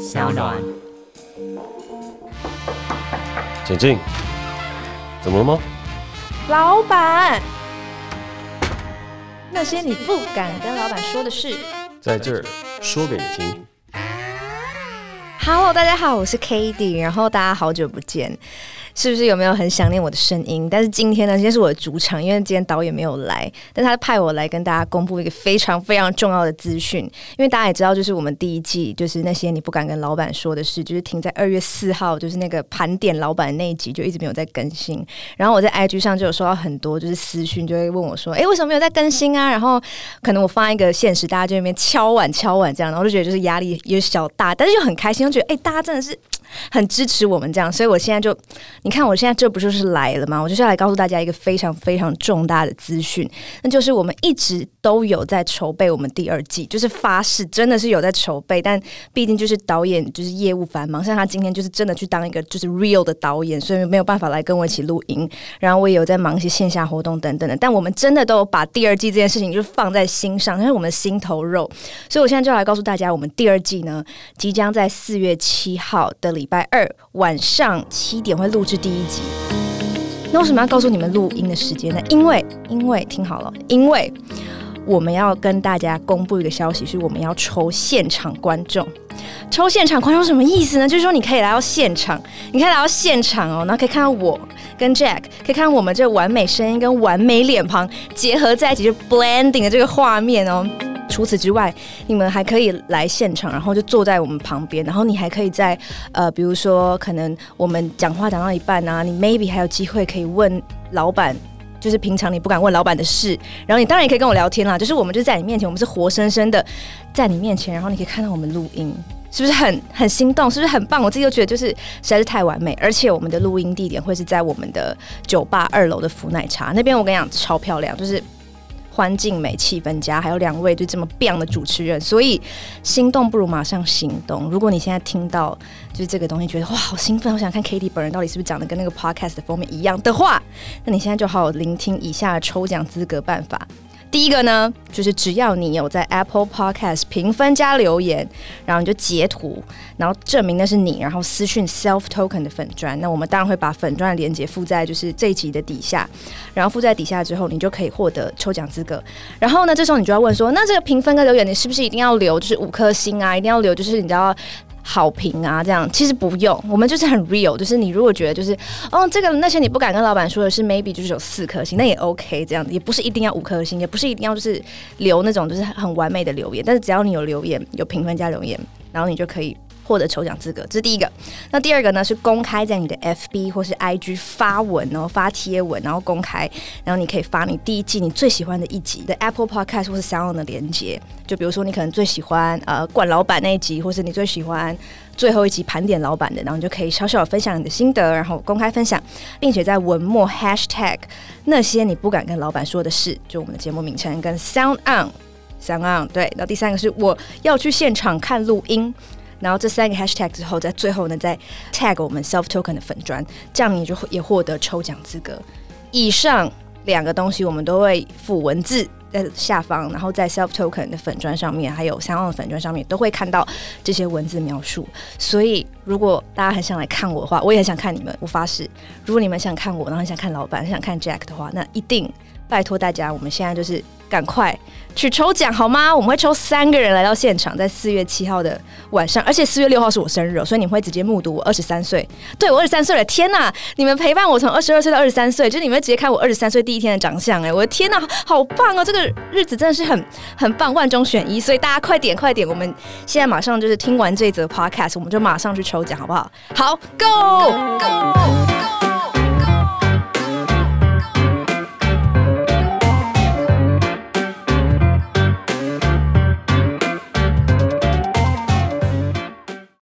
小暖。请进，怎么了吗？老板，那些你不敢跟老板说的事，在这儿说给你听。Hello，大家好，我是 Kady 然后大家好久不见。是不是有没有很想念我的声音？但是今天呢，今天是我的主场，因为今天导演没有来，但他派我来跟大家公布一个非常非常重要的资讯。因为大家也知道，就是我们第一季就是那些你不敢跟老板说的事，就是停在二月四号，就是那个盘点老板那一集就一直没有在更新。然后我在 IG 上就有收到很多就是私讯，就会问我说：“哎，为什么没有在更新啊？”然后可能我发一个现实，大家就那边敲碗敲碗这样，然后就觉得就是压力有小大，但是又很开心，觉得哎，大家真的是。很支持我们这样，所以我现在就，你看我现在这不就是来了吗？我就是要来告诉大家一个非常非常重大的资讯，那就是我们一直都有在筹备我们第二季，就是发誓真的是有在筹备，但毕竟就是导演就是业务繁忙，像他今天就是真的去当一个就是 real 的导演，所以没有办法来跟我一起录音。然后我也有在忙一些线下活动等等的，但我们真的都有把第二季这件事情就放在心上，那是我们心头肉。所以我现在就要来告诉大家，我们第二季呢即将在四月七号的。礼拜二晚上七点会录制第一集。那为什么要告诉你们录音的时间呢？因为，因为听好了，因为我们要跟大家公布一个消息，是我们要抽现场观众。抽现场观众什么意思呢？就是说你可以来到现场，你可以来到现场哦，然后可以看到我跟 Jack，可以看到我们这完美声音跟完美脸庞结合在一起，就 blending 的这个画面哦。除此之外，你们还可以来现场，然后就坐在我们旁边，然后你还可以在呃，比如说可能我们讲话讲到一半啊，你 maybe 还有机会可以问老板，就是平常你不敢问老板的事，然后你当然也可以跟我聊天啦。就是我们就在你面前，我们是活生生的在你面前，然后你可以看到我们录音，是不是很很心动？是不是很棒？我自己都觉得就是实在是太完美，而且我们的录音地点会是在我们的酒吧二楼的福奶茶那边，我跟你讲超漂亮，就是。环境美，气氛佳，还有两位就这么棒的主持人，所以心动不如马上行动。如果你现在听到就是这个东西，觉得哇好兴奋，我想看 Kitty 本人到底是不是长得跟那个 Podcast 的封面一样的话，那你现在就好好聆听以下抽奖资格办法。第一个呢，就是只要你有在 Apple Podcast 评分加留言，然后你就截图，然后证明那是你，然后私讯 Self Token 的粉砖，那我们当然会把粉砖的链接附在就是这一集的底下，然后附在底下之后，你就可以获得抽奖资格。然后呢，这时候你就要问说，那这个评分跟留言，你是不是一定要留就是五颗星啊？一定要留就是你知道。好评啊，这样其实不用，我们就是很 real，就是你如果觉得就是哦，这个那些你不敢跟老板说的是 maybe 就是有四颗星，那也 OK，这样子也不是一定要五颗星，也不是一定要就是留那种就是很完美的留言，但是只要你有留言，有评分加留言，然后你就可以。获得抽奖资格，这是第一个。那第二个呢？是公开在你的 FB 或是 IG 发文，然后发贴文，然后公开，然后你可以发你第一季你最喜欢的一集的 Apple Podcast 或是 SoundOn 的连接。就比如说，你可能最喜欢呃管老板那一集，或是你最喜欢最后一集盘点老板的，然后你就可以小小分享你的心得，然后公开分享，并且在文末 Hashtag 那些你不敢跟老板说的事，就我们的节目名称跟 SoundOn SoundOn 对。然后第三个是我要去现场看录音。然后这三个 hashtag 之后，在最后呢，再 tag 我们 self token 的粉砖，这样你就会也获得抽奖资格。以上两个东西我们都会附文字在下方，然后在 self token 的粉砖上面，还有相关的粉砖上面都会看到这些文字描述。所以，如果大家很想来看我的话，我也很想看你们。我发誓，如果你们想看我，然后很想看老板，很想看 Jack 的话，那一定拜托大家，我们现在就是。赶快去抽奖好吗？我们会抽三个人来到现场，在四月七号的晚上，而且四月六号是我生日，所以你们会直接目睹我二十三岁。对，我二十三岁了，天哪！你们陪伴我从二十二岁到二十三岁，就是你们直接看我二十三岁第一天的长相，哎，我的天哪，好棒哦！这个日子真的是很很棒，万中选一，所以大家快点快点，我们现在马上就是听完这则 podcast，我们就马上去抽奖，好不好？好，Go Go Go！